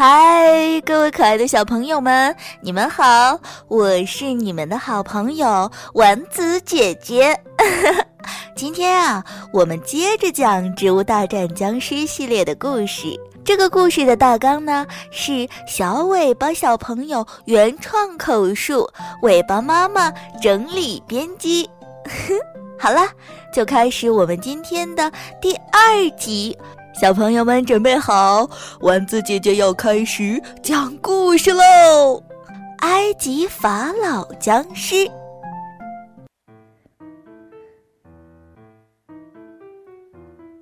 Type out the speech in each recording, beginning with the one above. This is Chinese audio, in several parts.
嗨，各位可爱的小朋友们，你们好！我是你们的好朋友丸子姐姐。今天啊，我们接着讲《植物大战僵尸》系列的故事。这个故事的大纲呢是小尾巴小朋友原创口述，尾巴妈妈整理编辑。好了，就开始我们今天的第二集。小朋友们准备好，丸子姐姐要开始讲故事喽！埃及法老僵尸，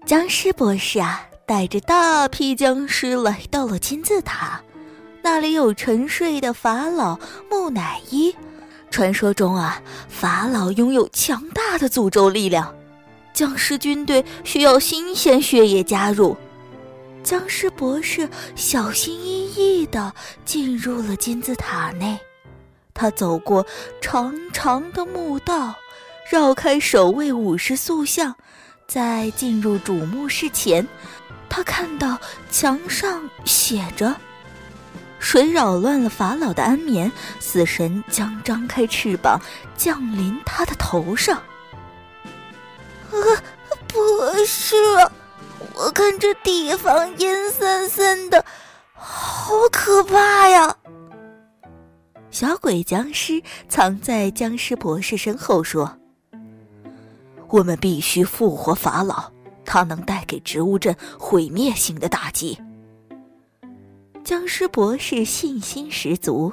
僵尸博士啊，带着大批僵尸来到了金字塔，那里有沉睡的法老木乃伊。传说中啊，法老拥有强大的诅咒力量。僵尸军队需要新鲜血液加入。僵尸博士小心翼翼地进入了金字塔内。他走过长长的墓道，绕开守卫武士塑像，在进入主墓室前，他看到墙上写着：“谁扰乱了法老的安眠，死神将张开翅膀降临他的头上。”博士，我看这地方阴森森的，好可怕呀！小鬼僵尸藏在僵尸博士身后说：“我们必须复活法老，他能带给植物镇毁灭性的打击。”僵尸博士信心十足。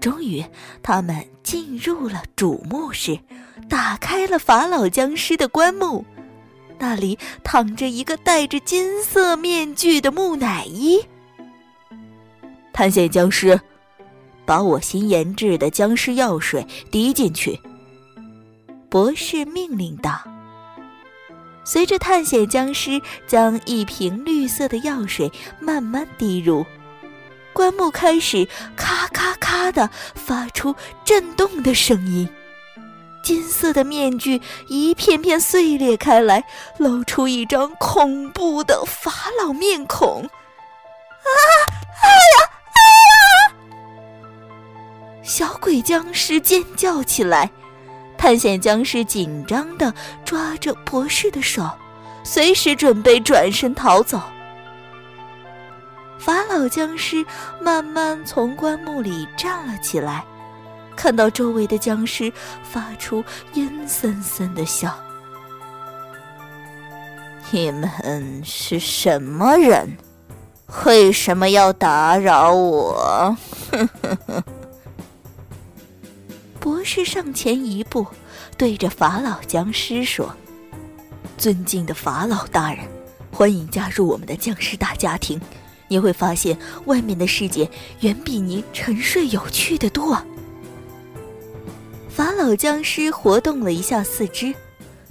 终于，他们进入了主墓室，打开了法老僵尸的棺木。那里躺着一个戴着金色面具的木乃伊。探险僵尸，把我新研制的僵尸药水滴进去。博士命令道。随着探险僵尸将一瓶绿色的药水慢慢滴入，棺木开始咔咔咔的发出震动的声音。金色的面具一片片碎裂开来，露出一张恐怖的法老面孔。啊！哎呀！哎呀！小鬼僵尸尖叫起来，探险僵尸紧张的抓着博士的手，随时准备转身逃走。法老僵尸慢慢从棺木里站了起来。看到周围的僵尸发出阴森森的笑，你们是什么人？为什么要打扰我？博士上前一步，对着法老僵尸说：“尊敬的法老大人，欢迎加入我们的僵尸大家庭。你会发现，外面的世界远比您沉睡有趣的多。”法老僵尸活动了一下四肢，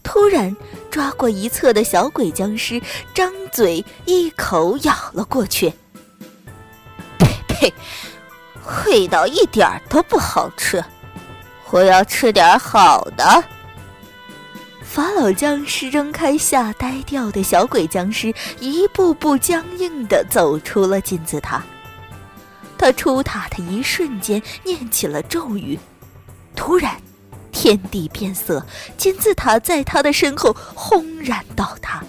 突然抓过一侧的小鬼僵尸张嘴一口咬了过去。呸呸，味道一点都不好吃，我要吃点好的。法老僵尸扔开吓呆掉的小鬼僵尸，一步步僵硬地走出了金字塔。他出塔的一瞬间念起了咒语。突然，天地变色，金字塔在他的身后轰然倒塌。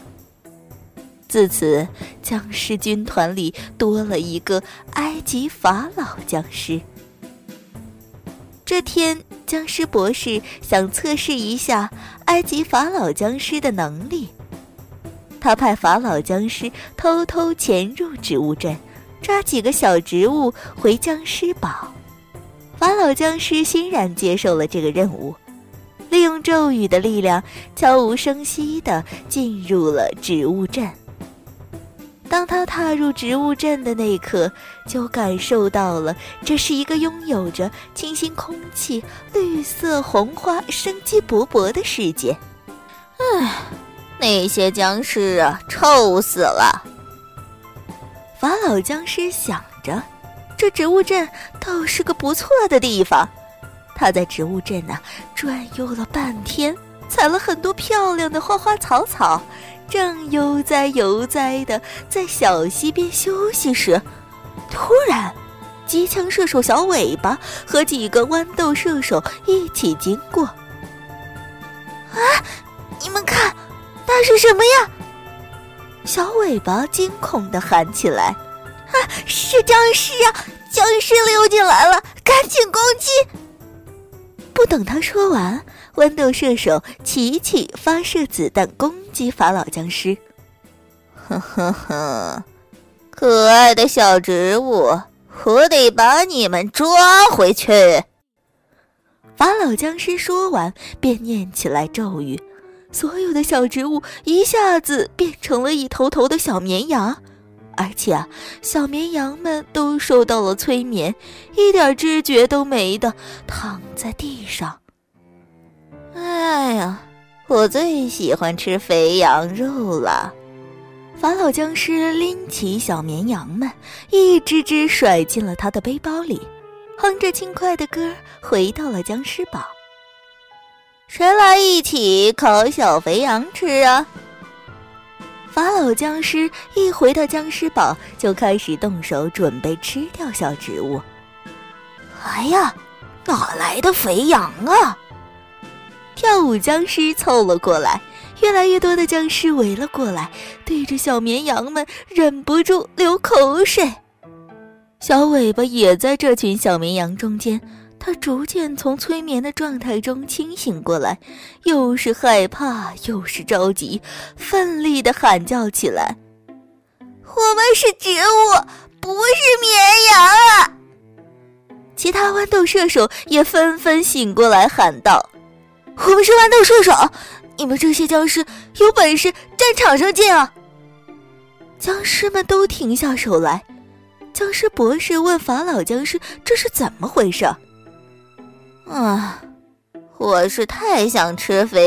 自此，僵尸军团里多了一个埃及法老僵尸。这天，僵尸博士想测试一下埃及法老僵尸的能力，他派法老僵尸偷偷潜入植物镇，抓几个小植物回僵尸堡。法老僵尸欣然接受了这个任务，利用咒语的力量，悄无声息地进入了植物镇。当他踏入植物镇的那一刻，就感受到了这是一个拥有着清新空气、绿色红花、生机勃勃的世界。唉，那些僵尸啊，臭死了！法老僵尸想着。这植物镇倒是个不错的地方，他在植物镇呢转悠了半天，采了很多漂亮的花花草草，正悠哉悠哉的在小溪边休息时，突然，机枪射手小尾巴和几个豌豆射手一起经过。啊！你们看，那是什么呀？小尾巴惊恐的喊起来：“啊，是僵尸啊！僵尸溜进来了，赶紧攻击！”等他说完，豌豆射手齐齐发射子弹攻击法老僵尸。呵呵呵，可爱的小植物，我得把你们抓回去！法老僵尸说完，便念起来咒语。所有的小植物一下子变成了一头头的小绵羊，而且啊，小绵羊们都受到了催眠，一点知觉都没的躺在地上。哎呀，我最喜欢吃肥羊肉了！法老僵尸拎起小绵羊们，一只只甩进了他的背包里，哼着轻快的歌回到了僵尸堡。谁来一起烤小肥羊吃啊？法老僵尸一回到僵尸堡，就开始动手准备吃掉小植物。哎呀，哪来的肥羊啊？跳舞僵尸凑了过来，越来越多的僵尸围了过来，对着小绵羊们忍不住流口水。小尾巴也在这群小绵羊中间。他逐渐从催眠的状态中清醒过来，又是害怕又是着急，奋力的喊叫起来：“我们是植物，不是绵羊啊！”其他豌豆射手也纷纷醒过来，喊道：“我们是豌豆射手，你们这些僵尸有本事战场上见啊！”僵尸们都停下手来。僵尸博士问法老僵尸：“这是怎么回事？”啊，我是太想吃肥